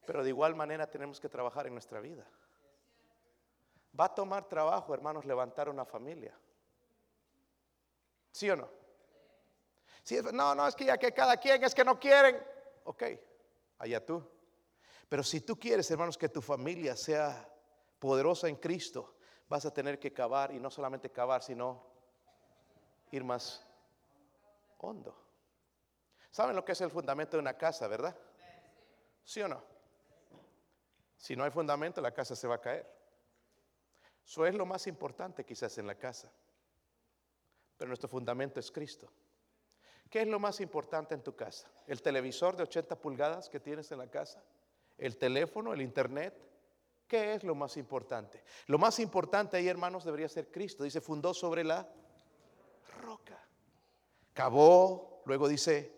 Pero de igual manera tenemos que trabajar en nuestra vida. Va a tomar trabajo, hermanos, levantar una familia. ¿Sí o no? No, no, es que ya que cada quien es que no quieren. Ok, allá tú. Pero si tú quieres, hermanos, que tu familia sea poderosa en Cristo, vas a tener que cavar y no solamente cavar, sino ir más hondo. ¿Saben lo que es el fundamento de una casa, verdad? ¿Sí o no? Si no hay fundamento, la casa se va a caer. Eso es lo más importante quizás en la casa. Pero nuestro fundamento es Cristo. ¿Qué es lo más importante en tu casa? ¿El televisor de 80 pulgadas que tienes en la casa? ¿El teléfono? ¿El internet? ¿Qué es lo más importante? Lo más importante ahí, hermanos, debería ser Cristo. Dice, fundó sobre la roca. Cavó, luego dice,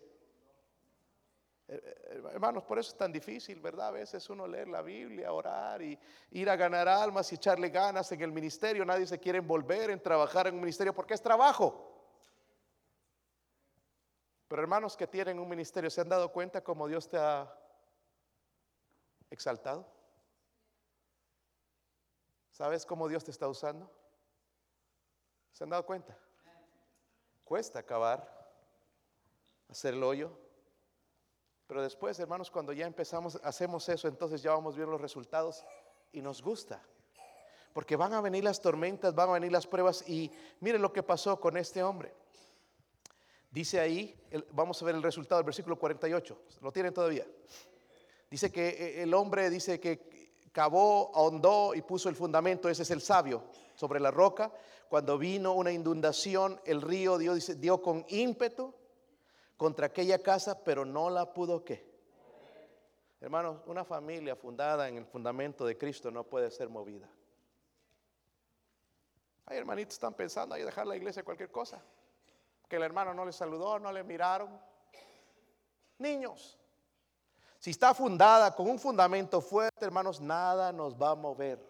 hermanos, por eso es tan difícil, ¿verdad? A veces uno leer la Biblia, orar y ir a ganar almas y echarle ganas en el ministerio. Nadie se quiere envolver en trabajar en un ministerio porque es trabajo. Pero hermanos que tienen un ministerio, ¿se han dado cuenta cómo Dios te ha exaltado? ¿Sabes cómo Dios te está usando? ¿Se han dado cuenta? Cuesta acabar, hacer el hoyo pero después, hermanos, cuando ya empezamos, hacemos eso, entonces ya vamos viendo los resultados y nos gusta. Porque van a venir las tormentas, van a venir las pruebas y miren lo que pasó con este hombre. Dice ahí, vamos a ver el resultado del versículo 48. ¿Lo tienen todavía? Dice que eh, el hombre dice que cavó, ahondó y puso el fundamento, ese es el sabio, sobre la roca. Cuando vino una inundación, el río dio, dio con ímpetu contra aquella casa, pero no la pudo qué. Hermanos, una familia fundada en el fundamento de Cristo no puede ser movida. Hay hermanitos están pensando ahí dejar la iglesia cualquier cosa. Que el hermano no le saludó, no le miraron. Niños, si está fundada con un fundamento fuerte, hermanos, nada nos va a mover.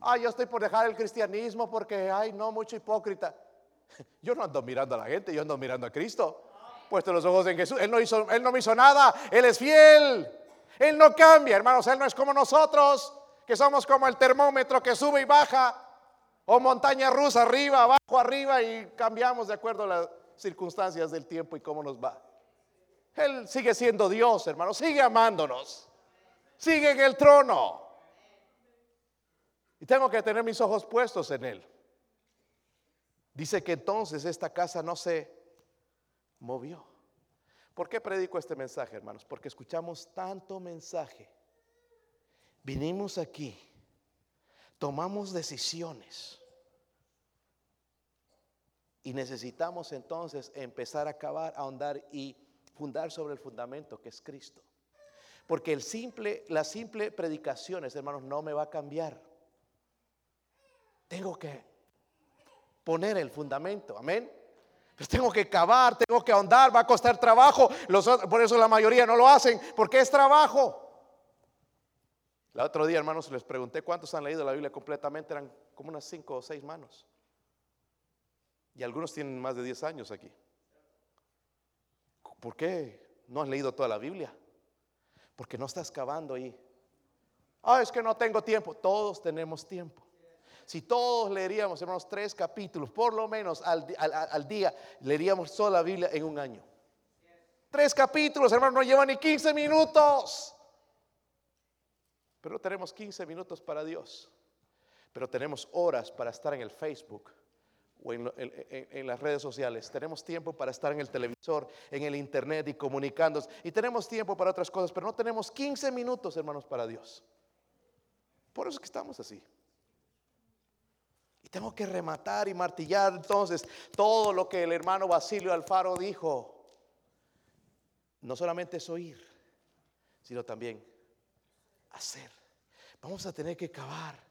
Ah, yo estoy por dejar el cristianismo porque hay no mucho hipócrita. Yo no ando mirando a la gente, yo ando mirando a Cristo. Puesto los ojos en Jesús. Él no, hizo, él no me hizo nada. Él es fiel. Él no cambia, hermanos. Él no es como nosotros, que somos como el termómetro que sube y baja. O montaña rusa, arriba, abajo, arriba. Y cambiamos de acuerdo a las circunstancias del tiempo y cómo nos va. Él sigue siendo Dios, hermanos. Sigue amándonos. Sigue en el trono. Y tengo que tener mis ojos puestos en Él. Dice que entonces esta casa no se movió. ¿Por qué predico este mensaje, hermanos? Porque escuchamos tanto mensaje. Vinimos aquí, tomamos decisiones y necesitamos entonces empezar a acabar, a ahondar y fundar sobre el fundamento que es Cristo. Porque el simple, la simple predicaciones, hermanos, no me va a cambiar. Tengo que poner el fundamento, amén. Pues tengo que cavar, tengo que ahondar, va a costar trabajo. por eso la mayoría no lo hacen, porque es trabajo. El otro día, hermanos, les pregunté cuántos han leído la Biblia completamente. Eran como unas cinco o seis manos. Y algunos tienen más de diez años aquí. ¿Por qué no has leído toda la Biblia? Porque no estás cavando ahí. Ah, es que no tengo tiempo. Todos tenemos tiempo. Si todos leeríamos, hermanos, tres capítulos, por lo menos al, día, leeríamos toda la Biblia en un año. Tres capítulos, hermanos, no llevan ni 15 minutos. Pero tenemos 15 minutos para Dios. Pero tenemos horas para estar en el Facebook o en, en, las redes sociales. Tenemos tiempo para estar en el televisor, en el internet y comunicándonos. Y tenemos tiempo para otras cosas, pero no tenemos 15 minutos, hermanos, para Dios. Por eso es que estamos así. Y tengo que rematar y martillar entonces todo lo que el hermano Basilio Alfaro dijo. No solamente es oír, sino también hacer. Vamos a tener que cavar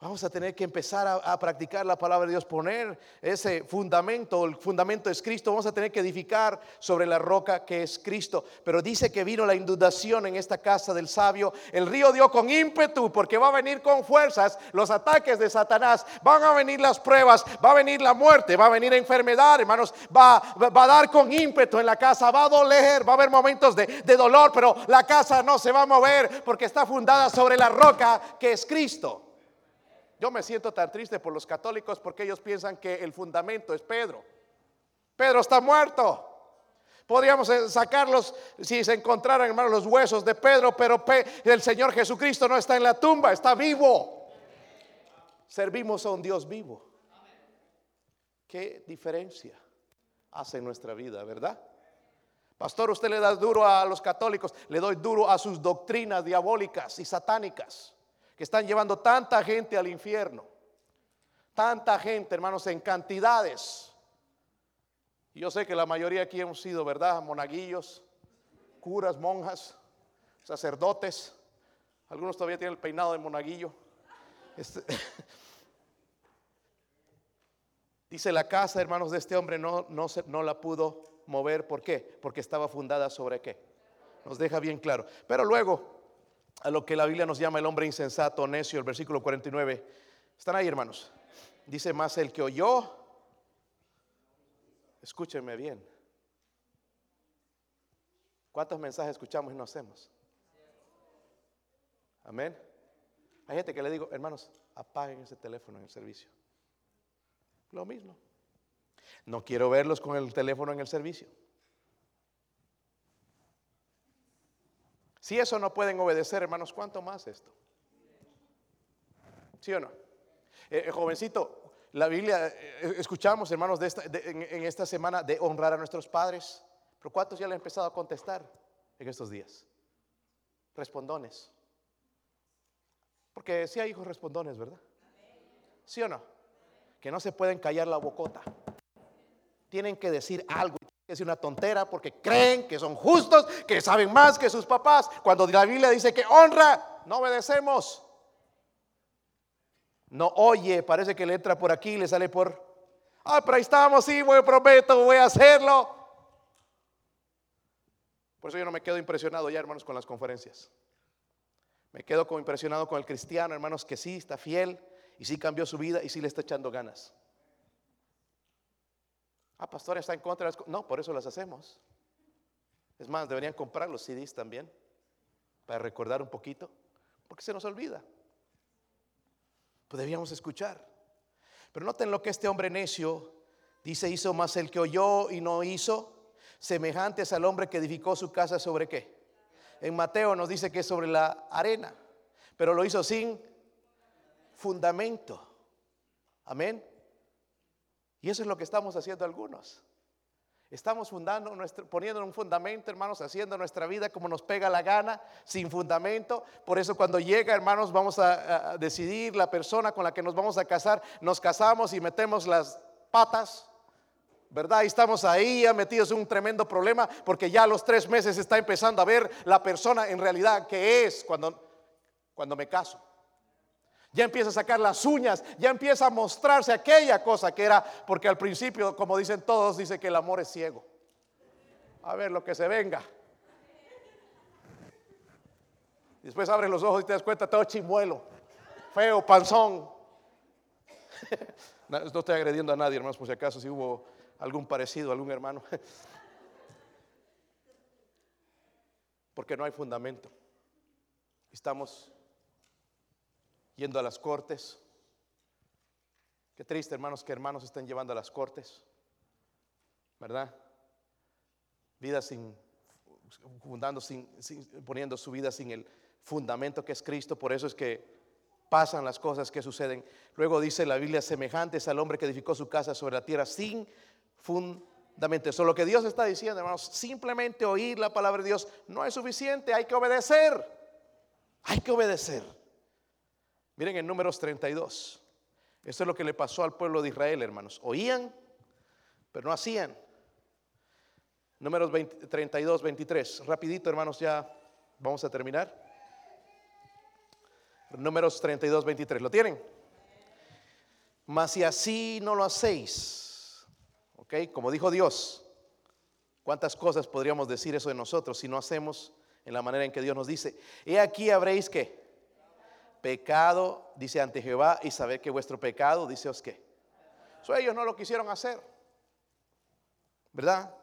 Vamos a tener que empezar a, practicar la palabra de Dios, poner ese fundamento, el fundamento es Cristo, vamos a tener que edificar sobre la roca que es Cristo. Pero dice que vino la inundación en esta casa del sabio, el río dio con ímpetu porque va a venir con fuerzas los ataques de Satanás, van a venir las pruebas, va a venir la muerte, va a venir enfermedad, hermanos, va, va a dar con ímpetu en la casa, va a doler, va a haber momentos de, de dolor, pero la casa no se va a mover porque está fundada sobre la roca que es Cristo. Yo me siento tan triste por los católicos porque ellos piensan que el fundamento es Pedro. Pedro está muerto. Podríamos eh, sacarlos si se encontraran, hermanos, los huesos de Pedro, pero el Señor Jesucristo no está en la tumba, está vivo. Servimos a un Dios vivo. ¿Qué diferencia hace en nuestra vida, verdad? Pastor, usted le da duro a los católicos, le doy duro a sus doctrinas diabólicas y satánicas que están llevando tanta gente al infierno. Tanta gente, hermanos, en cantidades. Yo sé que la mayoría aquí hemos sido, ¿verdad? Monaguillos, curas, monjas, sacerdotes. Algunos todavía tienen el peinado de monaguillo. Este, dice la casa, hermanos, de este hombre no, no, no la pudo mover. ¿Por qué? Porque estaba fundada sobre qué. Nos deja bien claro. Pero luego a lo que la Biblia nos llama el hombre insensato, necio, el versículo 49. ¿Están ahí, hermanos? Dice más el que oyó, escúchenme bien. ¿Cuántos mensajes escuchamos y no hacemos? Amén. Hay gente que le digo, hermanos, apaguen ese teléfono en el servicio. Lo mismo. No quiero verlos con el teléfono en el servicio. Si eso no pueden obedecer, hermanos, ¿cuánto más esto? ¿Sí o no? Eh, eh, jovencito, La Biblia, eh, escuchamos, hermanos, en, en esta semana de honrar a nuestros padres. Pero ¿cuántos ya le han empezado a contestar en estos días? Respondones. Porque sí hay hijos respondones, ¿verdad? ¿Sí o no? Que no se pueden callar la bocota. Tienen que decir algo, decir una tontera porque creen que son justos, que saben más que sus papás. Cuando la Biblia dice que honra, no obedecemos. No oye, parece que le entra por aquí le sale por... Ah, pero ahí estamos, sí, voy, prometo, voy a hacerlo. Por eso yo no me quedo impresionado ya, hermanos, con las conferencias. Me quedo como impresionado con el cristiano, hermanos, que sí está fiel y sí cambió su vida y sí le está echando ganas. Ah, pastor, está en contra de las No, por eso las hacemos. Es más, deberían comprar los CDs también para recordar un poquito, porque se nos olvida. Pues debíamos escuchar. Pero noten lo que este hombre necio dice, hizo más el que oyó y no hizo, semejantes al hombre que edificó su casa sobre qué. En Mateo nos dice que es sobre la arena, pero lo hizo sin fundamento. Amén. Y eso es lo que estamos haciendo algunos. Estamos fundando poniendo un fundamento, hermanos, haciendo nuestra vida como nos pega la gana, sin fundamento. Por eso cuando llega, hermanos, vamos a, decidir la persona con la que nos vamos a casar, nos casamos y metemos las patas ¿verdad? Y estamos ahí metidos en un tremendo problema porque ya a los tres meses está empezando a ver la persona en realidad que es cuando, cuando me caso. Ya empieza a sacar las uñas, ya empieza a mostrarse aquella cosa que era, porque al principio, como dicen todos, dice que el amor es ciego. A ver lo que se venga. Después abre los ojos y te das cuenta, todo chimuelo, feo, panzón. No estoy agrediendo a nadie, hermanos, por si acaso, si hubo algún parecido, algún hermano. Porque no hay fundamento. Estamos yendo a las cortes. Qué triste, hermanos, que hermanos estén llevando a las cortes. ¿Verdad? Vida sin, fundando, sin, poniendo su vida sin el fundamento que es Cristo. Por eso es que pasan las cosas que suceden. Luego dice la Biblia, semejantes al hombre que edificó su casa sobre la tierra sin fundamento. Eso lo que Dios está diciendo, hermanos. Simplemente oír la palabra de Dios no es suficiente, hay que obedecer. Hay que obedecer. Miren en números 32. Esto es lo que le pasó al pueblo de Israel, hermanos. Oían, pero no hacían. Números 32, 23. Rapidito, hermanos, ya vamos a terminar. Números 32, 23. ¿Lo tienen? Mas si así no lo hacéis, como dijo Dios, ¿cuántas cosas podríamos decir eso de nosotros si no hacemos en la manera en que Dios nos dice? He aquí habréis que pecado, dice ante Jehová, y saber que vuestro pecado, dice os que. ellos no lo quisieron hacer, ¿verdad?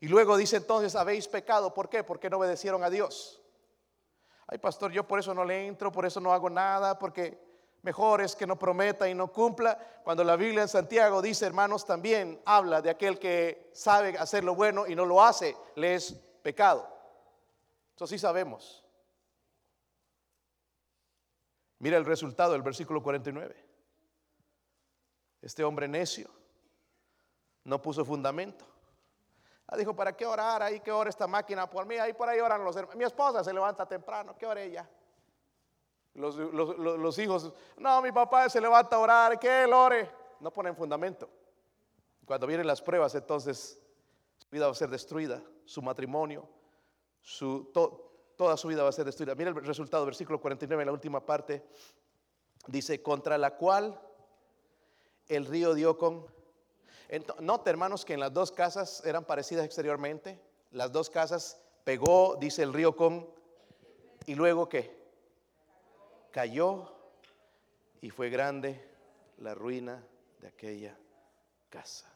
Y luego dice entonces, habéis pecado, ¿por qué? Porque no obedecieron a Dios. Ay, pastor, yo por eso no le entro, por eso no hago nada, porque Mejor es que no prometa y no cumpla. Cuando la Biblia en Santiago dice, hermanos, también habla de aquel que sabe hacer lo bueno y no lo hace, le es pecado. Eso sí sabemos. Mira el resultado del versículo 49. Este hombre necio no puso fundamento. Ah, dijo, ¿para qué orar ahí? ¿Qué hora esta máquina por mí? Ahí por ahí oran los hermanos. Mi esposa se levanta temprano. ¿Qué hora ella? Los, hijos, no, mi papá se levanta a orar, que él ore. No ponen fundamento. Cuando vienen las pruebas, entonces su vida va a ser destruida, su matrimonio, su, toda su vida va a ser destruida. Mira el resultado, versículo 49, en la última parte, dice, contra la cual el río dio con... Note, hermanos, que en las dos casas eran parecidas exteriormente. Las dos casas pegó, dice el río con... Y luego qué? cayó y fue grande la ruina de aquella casa.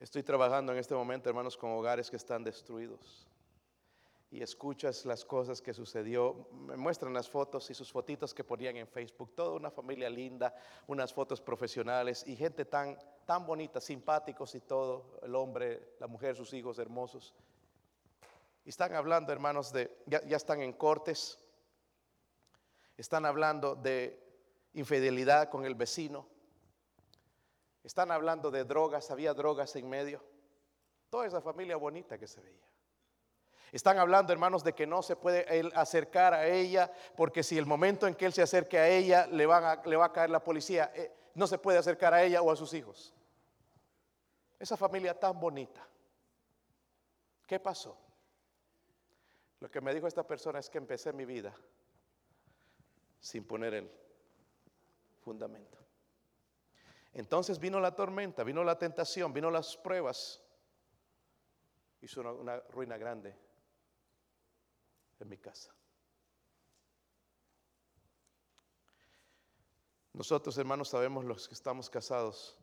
Estoy trabajando en este momento, hermanos, con hogares que están destruidos. Y escuchas las cosas que sucedió. Me muestran las fotos y sus fotitos que ponían en Facebook. Toda una familia linda, unas fotos profesionales y gente tan, tan bonita, simpáticos y todo. El hombre, la mujer, sus hijos hermosos. Y están hablando, hermanos, de, ya, están en cortes, están hablando de infidelidad con el vecino. Están hablando de drogas, había drogas en medio. Toda esa familia bonita que se veía. Están hablando, hermanos, de que no se puede él acercar a ella, porque si el momento en que él se acerque a ella le, van le va a caer la policía, eh, no se puede acercar a ella o a sus hijos. Esa familia tan bonita. ¿Qué pasó? Lo que me dijo esta persona es que empecé mi vida sin poner el fundamento. Entonces vino la tormenta, vino la tentación, vino las pruebas. Hizo una ruina grande en mi casa. Nosotros, hermanos, sabemos los que estamos casados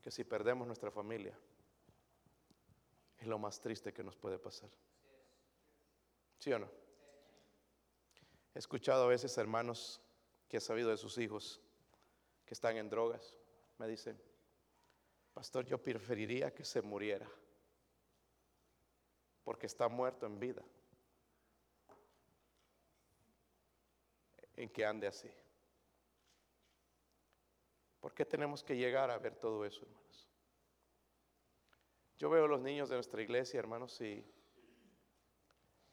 que si perdemos nuestra familia es lo más triste que nos puede pasar. ¿Sí o no? He escuchado a veces hermanos que han sabido de sus hijos están en drogas. Me dicen, pastor, yo preferiría que se muriera porque está muerto en vida. En que ande así. ¿Por qué tenemos que llegar a ver todo eso, hermanos? Yo veo a los niños de nuestra iglesia, hermanos, y,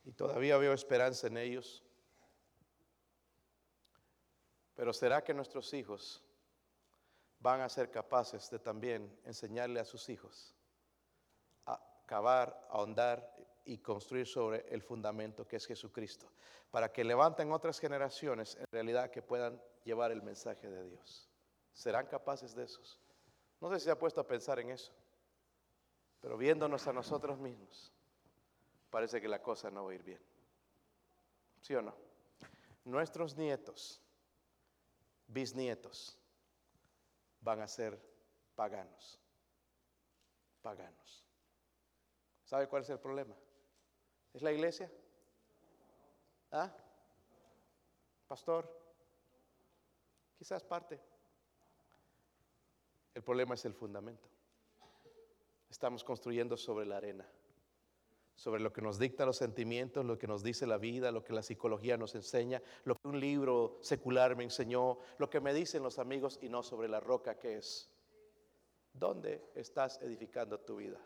y todavía veo esperanza en ellos. Pero ¿será que nuestros hijos van a ser capaces de también enseñarle a sus hijos a cavar, a ahondar y construir sobre el fundamento que es Jesucristo, para que levanten otras generaciones en realidad que puedan llevar el mensaje de Dios. ¿Serán capaces de eso? No sé si se ha puesto a pensar en eso, pero viéndonos a nosotros mismos, parece que la cosa no va a ir bien. ¿Sí o no? Nuestros nietos, bisnietos, van a ser paganos. Paganos. ¿Sabe cuál es el problema? ¿Es la iglesia? ¿Ah? Pastor. Quizás parte. El problema es el fundamento. Estamos construyendo sobre la arena, sobre lo que nos dicta los sentimientos, lo que nos dice la vida, lo que la psicología nos enseña, lo que un libro secular me enseñó, lo que me dicen los amigos y no sobre la roca que es. ¿Dónde estás edificando tu vida?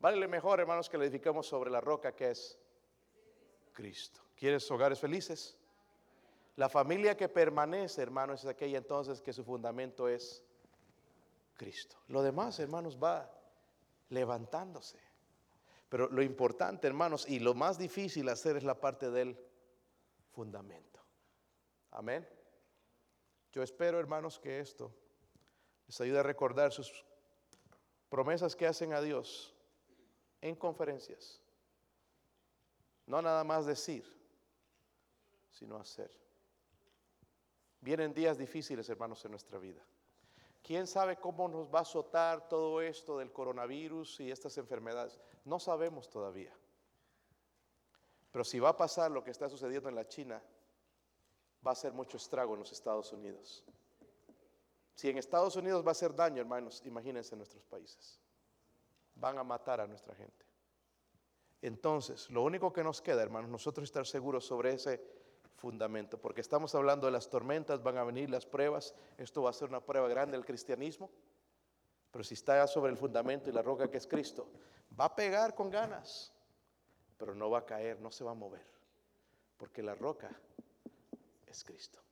Vale mejor, hermanos, que le edificamos sobre la roca que es Cristo. ¿Quieres hogares felices? La familia que permanece, hermanos, es aquella entonces que su fundamento es Cristo. Lo demás, hermanos, va levantándose. Pero lo importante, hermanos, y lo más difícil hacer es la parte del fundamento. Amén. Yo espero, hermanos, que esto les ayude a recordar sus promesas que hacen a Dios en conferencias. No nada más decir, sino hacer. Vienen días difíciles, hermanos, en nuestra vida. ¿Quién sabe cómo nos va a azotar todo esto del coronavirus y estas enfermedades? No sabemos todavía. Pero si va a pasar lo que está sucediendo en la China, va a ser mucho estrago en los Estados Unidos. Si en Estados Unidos va a hacer daño, hermanos, imagínense en nuestros países van a matar a nuestra gente. Entonces, lo único que nos queda, hermanos, nosotros estar seguros sobre ese fundamento, porque estamos hablando de las tormentas, van a venir las pruebas, esto va a ser una prueba grande del cristianismo, pero si está sobre el fundamento y la roca que es Cristo, va a pegar con ganas, pero no va a caer, no se va a mover, porque la roca es Cristo.